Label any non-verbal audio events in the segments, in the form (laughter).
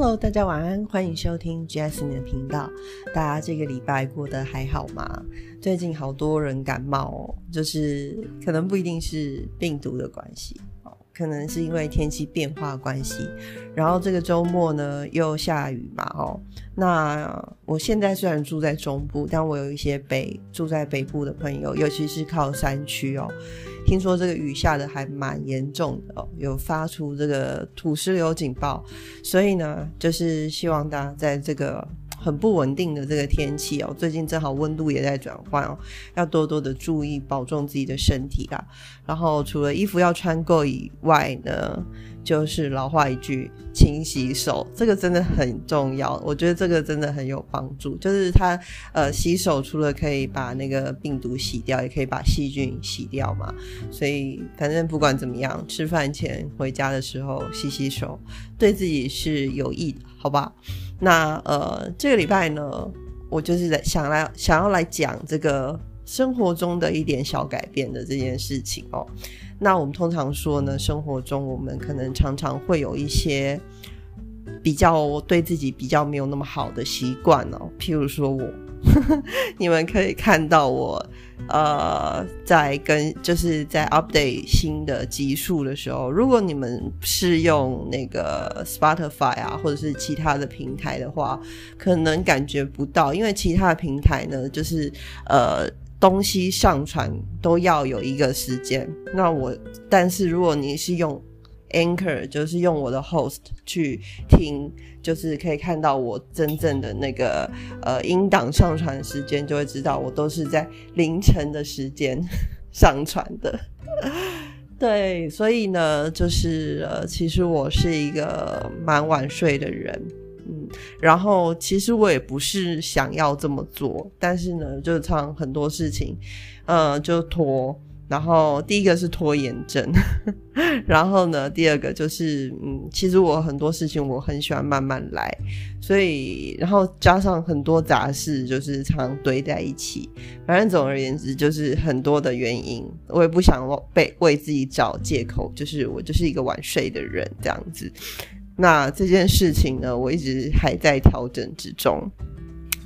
Hello，大家晚安，欢迎收听 Jasmine 的频道。大家这个礼拜过得还好吗？最近好多人感冒哦，就是可能不一定是病毒的关系哦，可能是因为天气变化关系。然后这个周末呢又下雨嘛哦，那我现在虽然住在中部，但我有一些北住在北部的朋友，尤其是靠山区哦。听说这个雨下的还蛮严重的哦，有发出这个土石流警报，所以呢，就是希望大家在这个很不稳定的这个天气哦，最近正好温度也在转换哦，要多多的注意保重自己的身体啊。然后除了衣服要穿够以外呢。就是老话一句，勤洗手，这个真的很重要。我觉得这个真的很有帮助。就是它，呃，洗手除了可以把那个病毒洗掉，也可以把细菌洗掉嘛。所以反正不管怎么样，吃饭前回家的时候洗洗手，对自己是有益的，好吧？那呃，这个礼拜呢，我就是在想来想要来讲这个生活中的一点小改变的这件事情哦。那我们通常说呢，生活中我们可能常常会有一些比较对自己比较没有那么好的习惯哦。譬如说我，(laughs) 你们可以看到我，呃，在跟就是在 update 新的集数的时候，如果你们是用那个 Spotify 啊，或者是其他的平台的话，可能感觉不到，因为其他的平台呢，就是呃。东西上传都要有一个时间，那我但是如果你是用 Anchor，就是用我的 host 去听，就是可以看到我真正的那个呃音档上传时间，就会知道我都是在凌晨的时间上传的。(laughs) 对，所以呢，就是呃，其实我是一个蛮晚睡的人。然后其实我也不是想要这么做，但是呢，就常很多事情，呃，就拖。然后第一个是拖延症，(laughs) 然后呢，第二个就是，嗯，其实我很多事情我很喜欢慢慢来，所以然后加上很多杂事，就是常堆在一起。反正总而言之，就是很多的原因，我也不想被为自己找借口，就是我就是一个晚睡的人这样子。那这件事情呢，我一直还在调整之中，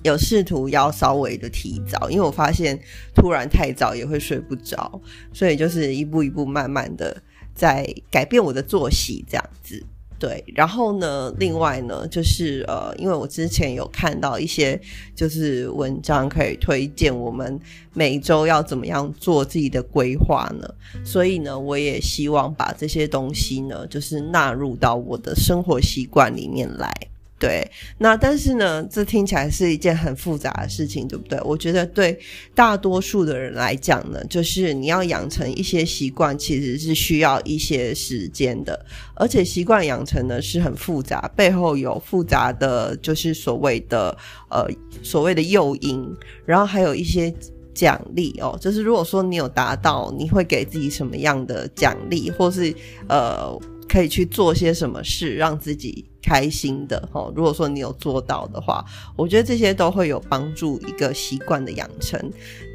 有试图要稍微的提早，因为我发现突然太早也会睡不着，所以就是一步一步慢慢的在改变我的作息，这样子。对，然后呢？另外呢，就是呃，因为我之前有看到一些就是文章，可以推荐我们每周要怎么样做自己的规划呢？所以呢，我也希望把这些东西呢，就是纳入到我的生活习惯里面来。对，那但是呢，这听起来是一件很复杂的事情，对不对？我觉得对大多数的人来讲呢，就是你要养成一些习惯，其实是需要一些时间的，而且习惯养成呢是很复杂，背后有复杂的，就是所谓的呃所谓的诱因，然后还有一些奖励哦，就是如果说你有达到，你会给自己什么样的奖励，或是呃。可以去做些什么事让自己开心的哈。如果说你有做到的话，我觉得这些都会有帮助一个习惯的养成。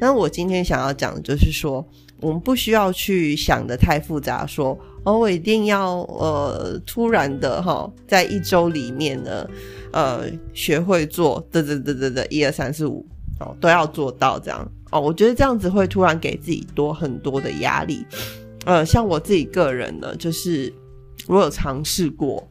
那我今天想要讲的就是说，我们不需要去想的太复杂，说哦，我一定要呃突然的哈，在一周里面呢，呃，学会做的的的的的一二三四五哦，都要做到这样哦。我觉得这样子会突然给自己多很多的压力。呃，像我自己个人呢，就是。我有尝试过，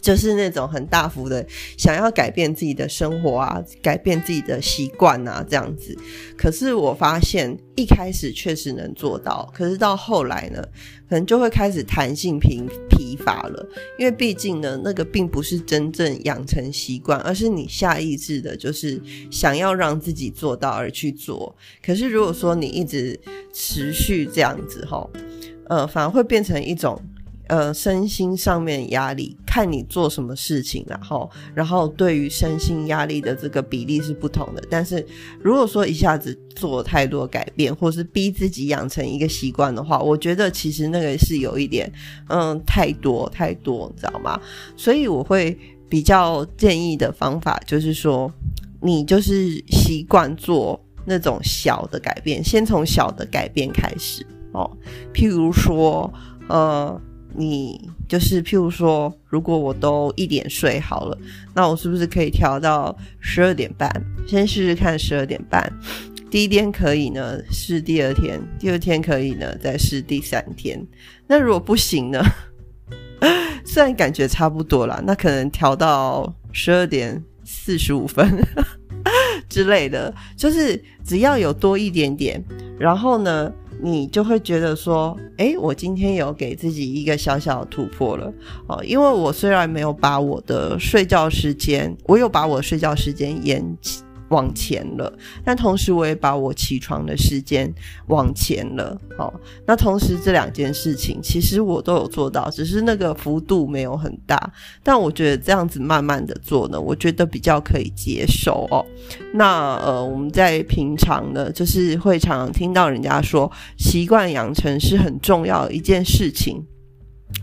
就是那种很大幅的想要改变自己的生活啊，改变自己的习惯啊，这样子。可是我发现一开始确实能做到，可是到后来呢，可能就会开始弹性疲疲乏了。因为毕竟呢，那个并不是真正养成习惯，而是你下意识的，就是想要让自己做到而去做。可是如果说你一直持续这样子，哈，呃，反而会变成一种。呃，身心上面压力，看你做什么事情，然后，然后对于身心压力的这个比例是不同的。但是，如果说一下子做太多改变，或是逼自己养成一个习惯的话，我觉得其实那个是有一点，嗯，太多太多，你知道吗？所以我会比较建议的方法就是说，你就是习惯做那种小的改变，先从小的改变开始哦。譬如说，呃。你就是譬如说，如果我都一点睡好了，那我是不是可以调到十二点半？先试试看十二点半。第一天可以呢，试第二天；第二天可以呢，再试第三天。那如果不行呢？虽然感觉差不多啦，那可能调到十二点四十五分 (laughs) 之类的，就是只要有多一点点，然后呢，你就会觉得说，哎，我今天有给自己一个小小的突破了哦。因为我虽然没有把我的睡觉时间，我有把我睡觉时间延往前了，但同时我也把我起床的时间往前了。好，那同时这两件事情其实我都有做到，只是那个幅度没有很大。但我觉得这样子慢慢的做呢，我觉得比较可以接受哦。那呃，我们在平常呢，就是会常常听到人家说，习惯养成是很重要的一件事情，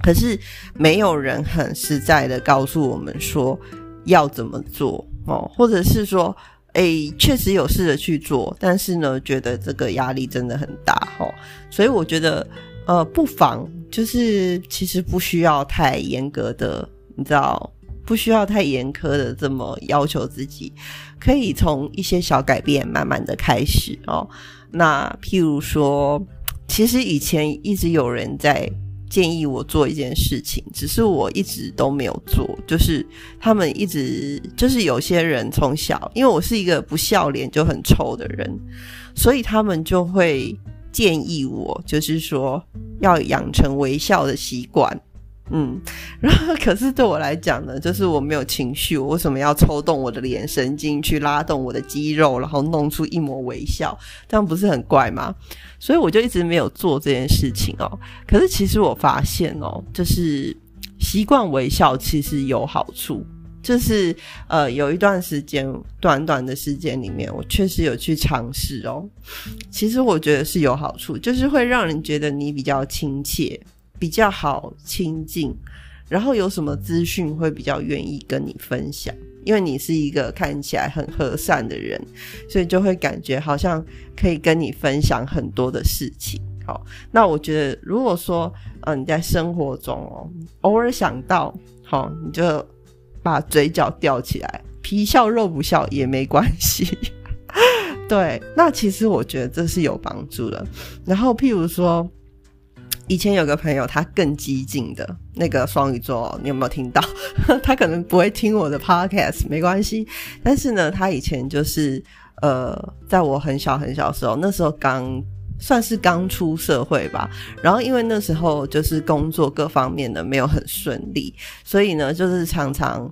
可是没有人很实在的告诉我们说要怎么做哦，或者是说。诶，确实有试着去做，但是呢，觉得这个压力真的很大哈，所以我觉得，呃，不妨就是其实不需要太严格的，你知道，不需要太严苛的这么要求自己，可以从一些小改变慢慢的开始哦。那譬如说，其实以前一直有人在。建议我做一件事情，只是我一直都没有做。就是他们一直就是有些人从小，因为我是一个不笑脸就很臭的人，所以他们就会建议我，就是说要养成微笑的习惯。嗯，然后可是对我来讲呢，就是我没有情绪，我为什么要抽动我的脸神经去拉动我的肌肉，然后弄出一抹微笑？这样不是很怪吗？所以我就一直没有做这件事情哦。可是其实我发现哦，就是习惯微笑其实有好处，就是呃有一段时间，短短的时间里面，我确实有去尝试哦。其实我觉得是有好处，就是会让人觉得你比较亲切。比较好亲近，然后有什么资讯会比较愿意跟你分享，因为你是一个看起来很和善的人，所以就会感觉好像可以跟你分享很多的事情。好，那我觉得如果说，嗯，你在生活中哦，偶尔想到，好，你就把嘴角吊起来，皮笑肉不笑也没关系。(laughs) 对，那其实我觉得这是有帮助的。然后譬如说。以前有个朋友，他更激进的那个双鱼座，你有没有听到？(laughs) 他可能不会听我的 podcast，没关系。但是呢，他以前就是呃，在我很小很小的时候，那时候刚算是刚出社会吧。然后因为那时候就是工作各方面的没有很顺利，所以呢，就是常常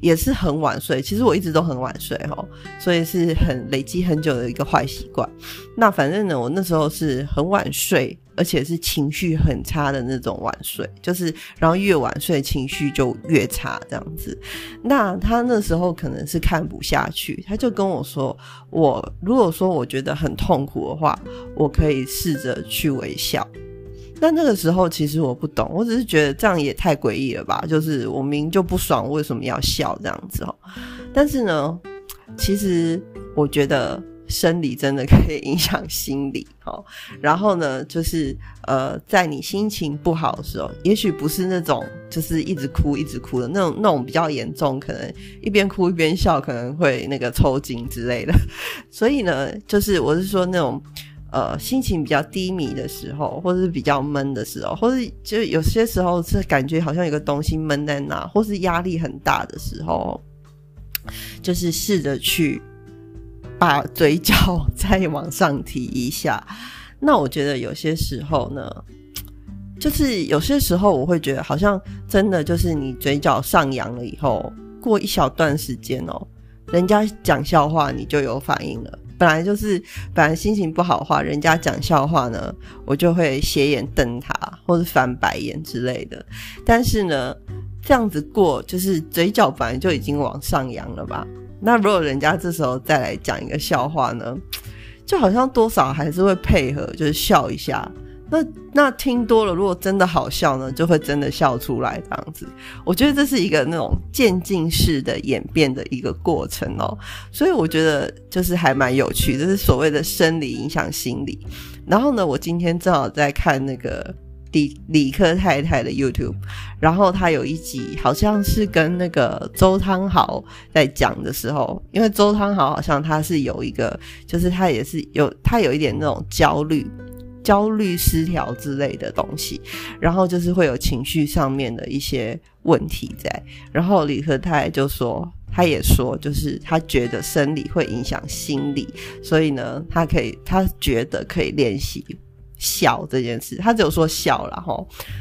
也是很晚睡。其实我一直都很晚睡哈，所以是很累积很久的一个坏习惯。那反正呢，我那时候是很晚睡。而且是情绪很差的那种晚睡，就是然后越晚睡情绪就越差这样子。那他那时候可能是看不下去，他就跟我说：“我如果说我觉得很痛苦的话，我可以试着去微笑。”那那个时候其实我不懂，我只是觉得这样也太诡异了吧？就是我明明就不爽，为什么要笑这样子哦？但是呢，其实我觉得。生理真的可以影响心理，(laughs) 哦。然后呢，就是呃，在你心情不好的时候，也许不是那种就是一直哭一直哭的那种，那种比较严重，可能一边哭一边笑，可能会那个抽筋之类的。(laughs) 所以呢，就是我是说那种呃心情比较低迷的时候，或者是比较闷的时候，或是就有些时候是感觉好像有个东西闷在那，或是压力很大的时候，就是试着去。把嘴角再往上提一下，(laughs) 那我觉得有些时候呢，(tsk) 就是有些时候我会觉得好像真的就是你嘴角上扬了以后，过一小段时间哦，人家讲笑话你就有反应了。本来就是本来心情不好的话，人家讲笑话呢，我就会斜眼瞪他或者翻白眼之类的。但是呢，这样子过就是嘴角本来就已经往上扬了吧。那如果人家这时候再来讲一个笑话呢，就好像多少还是会配合，就是笑一下。那那听多了，如果真的好笑呢，就会真的笑出来这样子。我觉得这是一个那种渐进式的演变的一个过程哦，所以我觉得就是还蛮有趣，这是所谓的生理影响心理。然后呢，我今天正好在看那个李李克太太的 YouTube，然后他有一集好像是跟那个周汤豪在讲的时候，因为周汤豪好像他是有一个，就是他也是有他有一点那种焦虑、焦虑失调之类的东西，然后就是会有情绪上面的一些问题在，然后李克太太就说。他也说，就是他觉得生理会影响心理，所以呢，他可以，他觉得可以练习笑这件事。他只有说笑了哈。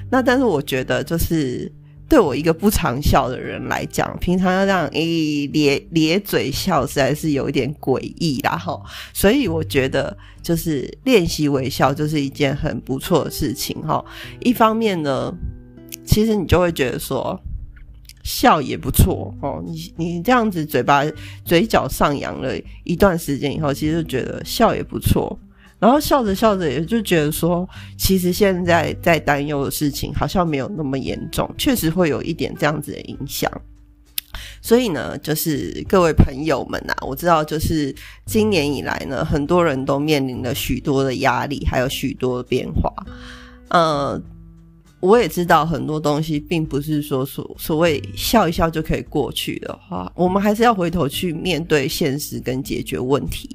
那但是我觉得，就是对我一个不常笑的人来讲，平常要这样诶咧咧嘴笑，实在是有一点诡异啦哈。所以我觉得，就是练习微笑就是一件很不错的事情哈。一方面呢，其实你就会觉得说。笑也不错哦，你你这样子嘴巴嘴角上扬了一段时间以后，其实就觉得笑也不错。然后笑着笑着，也就觉得说，其实现在在担忧的事情好像没有那么严重，确实会有一点这样子的影响。所以呢，就是各位朋友们呐，我知道，就是今年以来呢，很多人都面临了许多的压力，还有许多的变化，呃。我也知道很多东西并不是说所所谓笑一笑就可以过去的话，我们还是要回头去面对现实跟解决问题。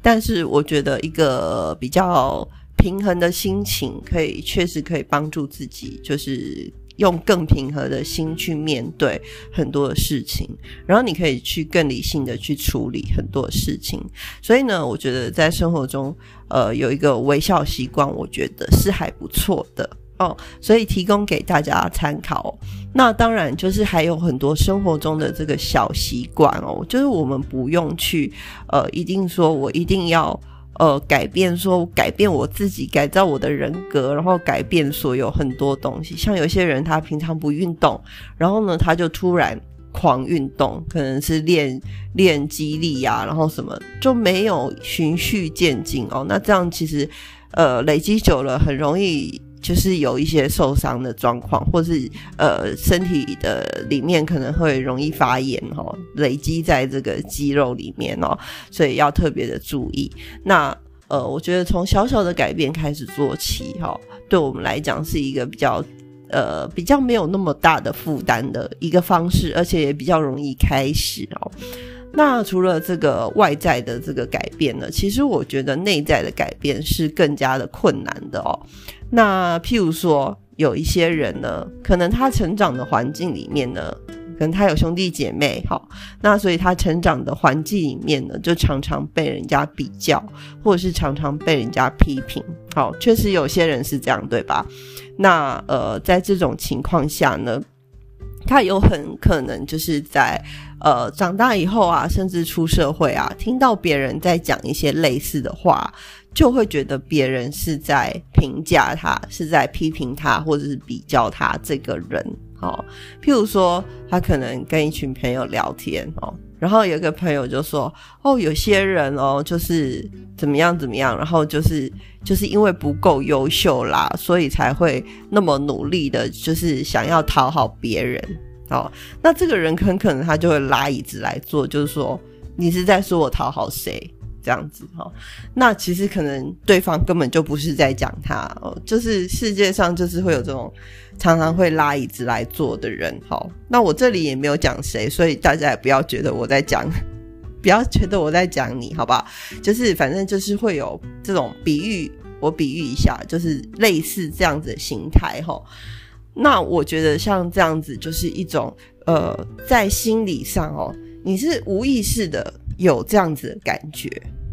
但是我觉得一个比较平衡的心情，可以确实可以帮助自己，就是用更平和的心去面对很多的事情，然后你可以去更理性的去处理很多事情。所以呢，我觉得在生活中，呃，有一个微笑习惯，我觉得是还不错的。哦，所以提供给大家参考。那当然就是还有很多生活中的这个小习惯哦，就是我们不用去呃，一定说我一定要呃改变，说改变我自己，改造我的人格，然后改变所有很多东西。像有些人他平常不运动，然后呢他就突然狂运动，可能是练练肌力呀，然后什么就没有循序渐进哦。那这样其实呃累积久了，很容易。就是有一些受伤的状况，或是呃身体的里面可能会容易发炎哦，累积在这个肌肉里面哦，所以要特别的注意。那呃，我觉得从小小的改变开始做起哈，对我们来讲是一个比较呃比较没有那么大的负担的一个方式，而且也比较容易开始哦。那除了这个外在的这个改变呢，其实我觉得内在的改变是更加的困难的哦。那譬如说，有一些人呢，可能他成长的环境里面呢，可能他有兄弟姐妹，好，那所以他成长的环境里面呢，就常常被人家比较，或者是常常被人家批评，好，确实有些人是这样，对吧？那呃，在这种情况下呢？他有很可能就是在呃长大以后啊，甚至出社会啊，听到别人在讲一些类似的话，就会觉得别人是在评价他，是在批评他，或者是比较他这个人。哦，譬如说，他可能跟一群朋友聊天哦。然后有一个朋友就说：“哦，有些人哦，就是怎么样怎么样，然后就是就是因为不够优秀啦，所以才会那么努力的，就是想要讨好别人。哦，那这个人很可能他就会拉椅子来坐，就是说你是在说我讨好谁这样子哈？那其实可能对方根本就不是在讲他哦，就是世界上就是会有这种。”常常会拉椅子来坐的人，好，那我这里也没有讲谁，所以大家也不要觉得我在讲，(laughs) 不要觉得我在讲你，好不好？就是反正就是会有这种比喻，我比喻一下，就是类似这样子的心态，哈。那我觉得像这样子，就是一种呃，在心理上哦，你是无意识的有这样子的感觉。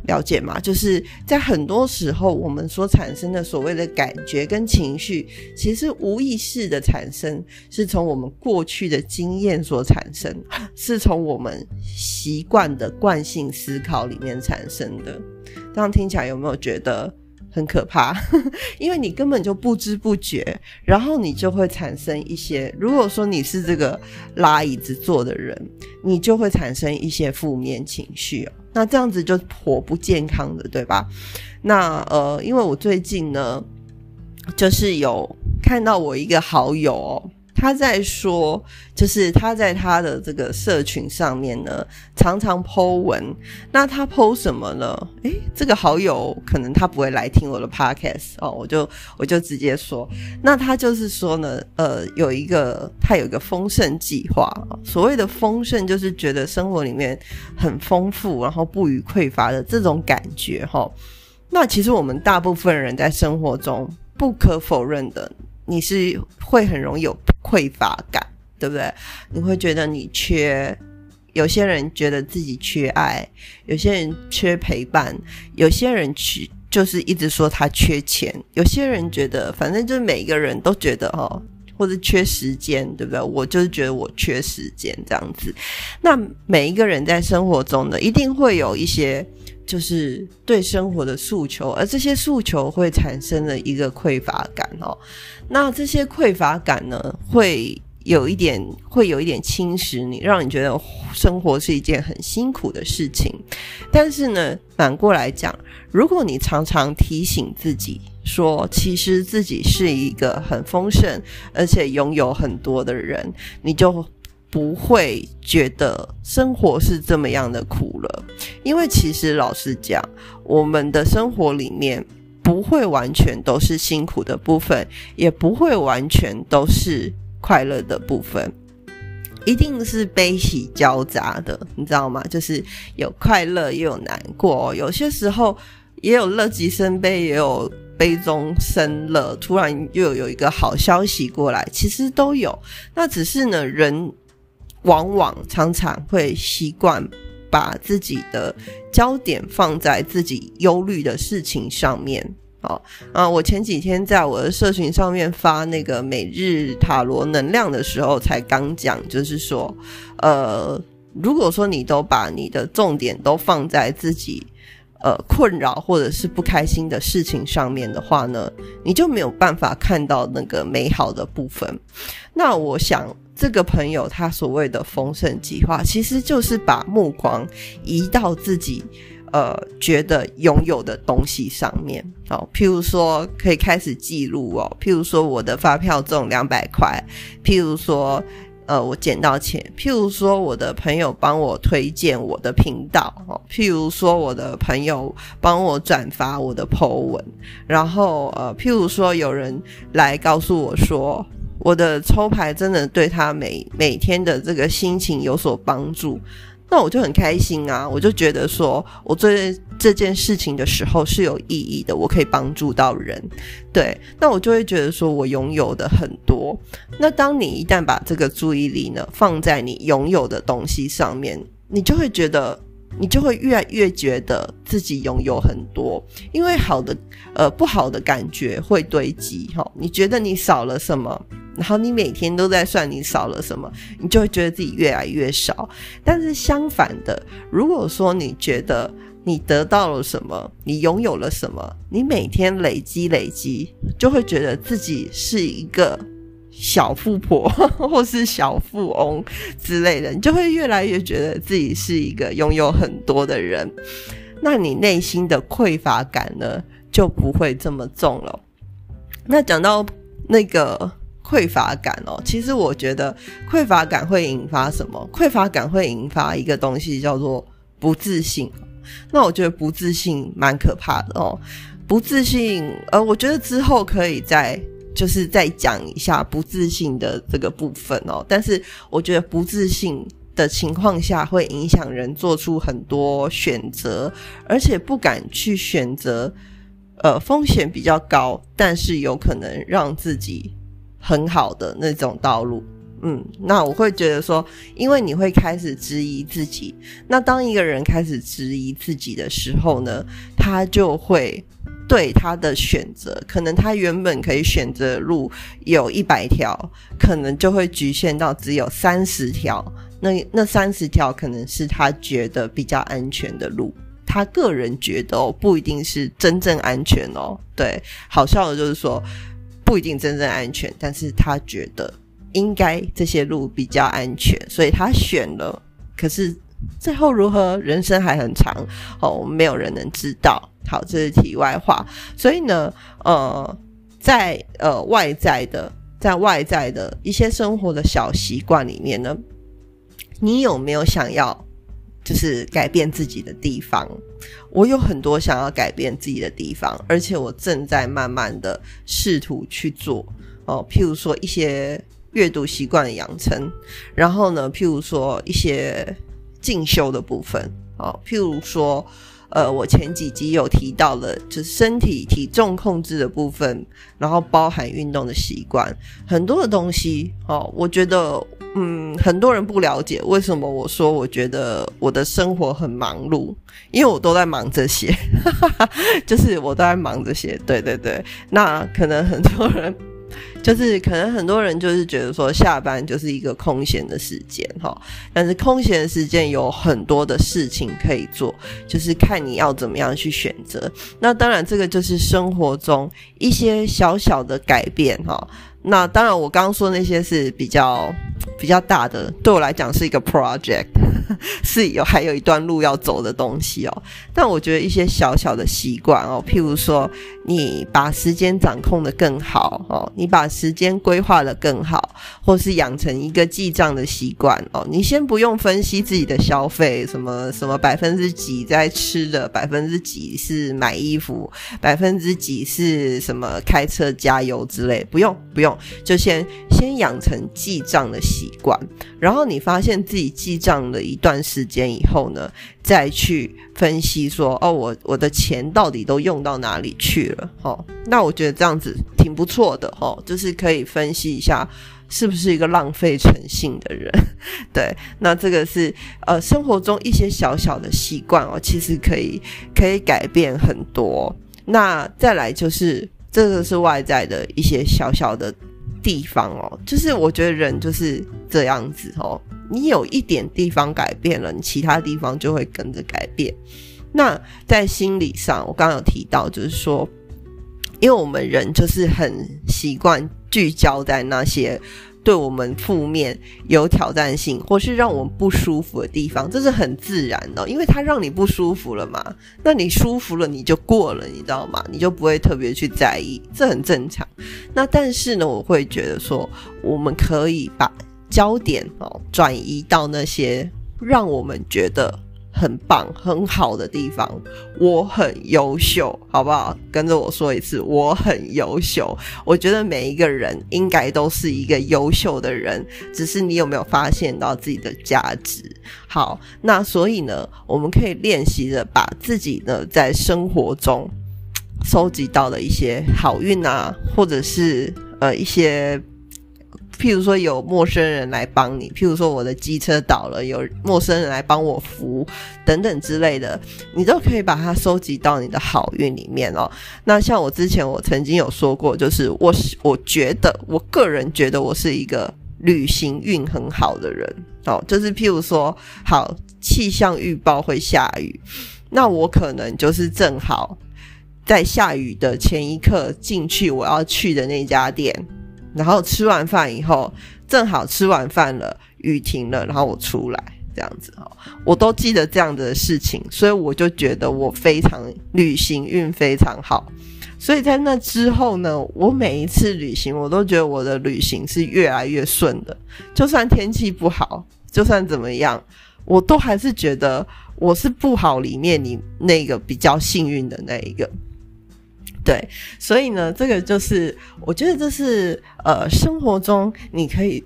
了解吗？就是在很多时候，我们所产生的所谓的感觉跟情绪，其实无意识的产生，是从我们过去的经验所产生，是从我们习惯的惯性思考里面产生的。这样听起来有没有觉得很可怕？(laughs) 因为你根本就不知不觉，然后你就会产生一些。如果说你是这个拉椅子坐的人，你就会产生一些负面情绪。那这样子就颇不健康的，对吧？那呃，因为我最近呢，就是有看到我一个好友，他在说，就是他在他的这个社群上面呢，常常 Po 文。那他 Po 什么呢？诶，这个好友可能他不会来听我的 Podcast 哦，我就我就直接说，那他就是说呢，呃，有一个他有一个丰盛计划。所谓的丰盛，就是觉得生活里面很丰富，然后不予匮乏的这种感觉哈。那其实我们大部分人在生活中不可否认的。你是会很容易有匮乏感，对不对？你会觉得你缺，有些人觉得自己缺爱，有些人缺陪伴，有些人去就是一直说他缺钱，有些人觉得反正就是每一个人都觉得哈，或者缺时间，对不对？我就是觉得我缺时间这样子。那每一个人在生活中呢，一定会有一些。就是对生活的诉求，而这些诉求会产生了一个匮乏感哦。那这些匮乏感呢，会有一点，会有一点侵蚀你，让你觉得生活是一件很辛苦的事情。但是呢，反过来讲，如果你常常提醒自己说，其实自己是一个很丰盛而且拥有很多的人，你就。不会觉得生活是这么样的苦了，因为其实老实讲，我们的生活里面不会完全都是辛苦的部分，也不会完全都是快乐的部分，一定是悲喜交杂的，你知道吗？就是有快乐也有难过，有些时候也有乐极生悲，也有悲中生乐，突然又有一个好消息过来，其实都有。那只是呢，人。往往常常会习惯把自己的焦点放在自己忧虑的事情上面。好啊，我前几天在我的社群上面发那个每日塔罗能量的时候，才刚讲，就是说，呃，如果说你都把你的重点都放在自己呃困扰或者是不开心的事情上面的话呢，你就没有办法看到那个美好的部分。那我想。这个朋友他所谓的丰盛计划，其实就是把目光移到自己呃觉得拥有的东西上面。好，譬如说可以开始记录哦，譬如说我的发票中两百块，譬如说呃我捡到钱，譬如说我的朋友帮我推荐我的频道哦，譬如说我的朋友帮我转发我的 po 文，然后呃譬如说有人来告诉我说。我的抽牌真的对他每每天的这个心情有所帮助，那我就很开心啊！我就觉得说我做这件事情的时候是有意义的，我可以帮助到人，对，那我就会觉得说我拥有的很多。那当你一旦把这个注意力呢放在你拥有的东西上面，你就会觉得。你就会越来越觉得自己拥有很多，因为好的呃不好的感觉会堆积哈。你觉得你少了什么，然后你每天都在算你少了什么，你就会觉得自己越来越少。但是相反的，如果说你觉得你得到了什么，你拥有了什么，你每天累积累积，就会觉得自己是一个。小富婆 (laughs) 或是小富翁之类的，你就会越来越觉得自己是一个拥有很多的人，那你内心的匮乏感呢就不会这么重了。那讲到那个匮乏感哦，其实我觉得匮乏感会引发什么？匮乏感会引发一个东西叫做不自信。那我觉得不自信蛮可怕的哦，不自信，呃，我觉得之后可以再。就是再讲一下不自信的这个部分哦，但是我觉得不自信的情况下会影响人做出很多选择，而且不敢去选择，呃，风险比较高，但是有可能让自己很好的那种道路。嗯，那我会觉得说，因为你会开始质疑自己，那当一个人开始质疑自己的时候呢，他就会。对他的选择，可能他原本可以选择的路有一百条，可能就会局限到只有三十条。那那三十条可能是他觉得比较安全的路，他个人觉得哦，不一定是真正安全哦。对，好笑的就是说不一定真正安全，但是他觉得应该这些路比较安全，所以他选了。可是最后如何，人生还很长哦，没有人能知道。好，这是题外话。所以呢，呃，在呃外在的在外在的一些生活的小习惯里面呢，你有没有想要就是改变自己的地方？我有很多想要改变自己的地方，而且我正在慢慢的试图去做哦。譬如说一些阅读习惯的养成，然后呢，譬如说一些进修的部分哦，譬如说。呃，我前几集有提到了，就是身体体重控制的部分，然后包含运动的习惯，很多的东西哦。我觉得，嗯，很多人不了解为什么我说我觉得我的生活很忙碌，因为我都在忙这些，(laughs) 就是我都在忙这些。对对对，那可能很多人。就是可能很多人就是觉得说下班就是一个空闲的时间哈，但是空闲的时间有很多的事情可以做，就是看你要怎么样去选择。那当然这个就是生活中一些小小的改变哈。那当然我刚刚说那些是比较比较大的，对我来讲是一个 project。(laughs) 是有还有一段路要走的东西哦，但我觉得一些小小的习惯哦，譬如说你把时间掌控的更好哦，你把时间规划的更好，或是养成一个记账的习惯哦，你先不用分析自己的消费，什么什么百分之几在吃的，百分之几是买衣服，百分之几是什么开车加油之类，不用不用，就先先养成记账的习惯，然后你发现自己记账的一段时间以后呢，再去分析说，哦，我我的钱到底都用到哪里去了？哦，那我觉得这样子挺不错的，哦，就是可以分析一下是不是一个浪费诚信的人。(laughs) 对，那这个是呃生活中一些小小的习惯哦，其实可以可以改变很多。那再来就是这个是外在的一些小小的地方哦，就是我觉得人就是这样子哦。你有一点地方改变了，你其他地方就会跟着改变。那在心理上，我刚刚有提到，就是说，因为我们人就是很习惯聚焦在那些对我们负面、有挑战性或是让我们不舒服的地方，这是很自然的，因为它让你不舒服了嘛。那你舒服了，你就过了，你知道吗？你就不会特别去在意，这很正常。那但是呢，我会觉得说，我们可以把。焦点哦，转移到那些让我们觉得很棒、很好的地方。我很优秀，好不好？跟着我说一次，我很优秀。我觉得每一个人应该都是一个优秀的人，只是你有没有发现到自己的价值？好，那所以呢，我们可以练习着把自己呢在生活中收集到的一些好运啊，或者是呃一些。譬如说有陌生人来帮你，譬如说我的机车倒了，有陌生人来帮我扶，等等之类的，你都可以把它收集到你的好运里面哦。那像我之前我曾经有说过，就是我我觉得我个人觉得我是一个旅行运很好的人哦，就是譬如说好气象预报会下雨，那我可能就是正好在下雨的前一刻进去我要去的那家店。然后吃完饭以后，正好吃完饭了，雨停了，然后我出来这样子哈，我都记得这样子的事情，所以我就觉得我非常旅行运非常好。所以在那之后呢，我每一次旅行，我都觉得我的旅行是越来越顺的。就算天气不好，就算怎么样，我都还是觉得我是不好里面你那个比较幸运的那一个。对，所以呢，这个就是我觉得这是呃生活中你可以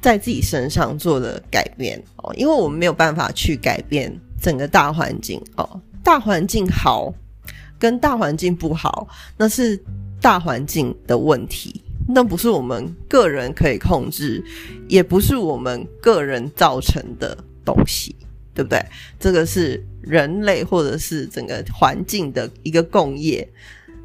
在自己身上做的改变哦，因为我们没有办法去改变整个大环境哦，大环境好跟大环境不好，那是大环境的问题，那不是我们个人可以控制，也不是我们个人造成的东西，对不对？这个是人类或者是整个环境的一个共业。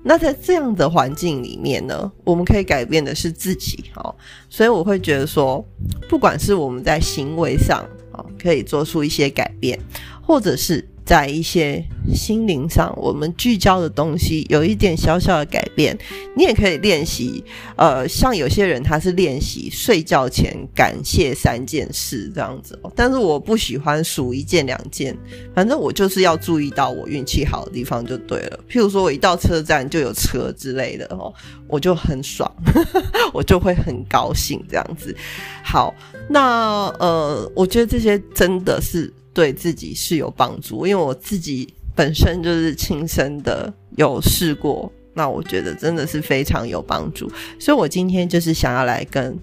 那在这样的环境里面呢，我们可以改变的是自己，哦，所以我会觉得说，不管是我们在行为上啊，可以做出一些改变，或者是在一些心灵上，我们聚焦的东西有一点小小的改变。你也可以练习，呃，像有些人他是练习睡觉前感谢三件事这样子，但是我不喜欢数一件两件，反正我就是要注意到我运气好的地方就对了。譬如说我一到车站就有车之类的哦，我就很爽，(laughs) 我就会很高兴这样子。好，那呃，我觉得这些真的是对自己是有帮助，因为我自己本身就是亲身的有试过。那我觉得真的是非常有帮助，所以我今天就是想要来跟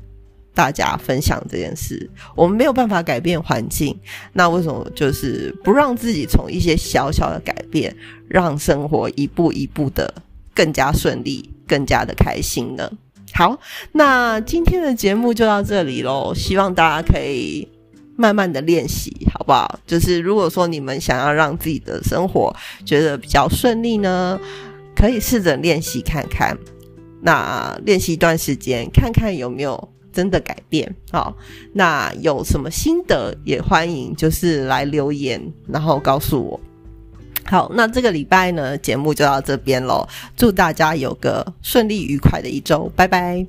大家分享这件事。我们没有办法改变环境，那为什么就是不让自己从一些小小的改变，让生活一步一步的更加顺利、更加的开心呢？好，那今天的节目就到这里喽，希望大家可以慢慢的练习，好不好？就是如果说你们想要让自己的生活觉得比较顺利呢？可以试着练习看看，那练习一段时间，看看有没有真的改变。好，那有什么心得也欢迎，就是来留言，然后告诉我。好，那这个礼拜呢，节目就到这边喽。祝大家有个顺利愉快的一周，拜拜。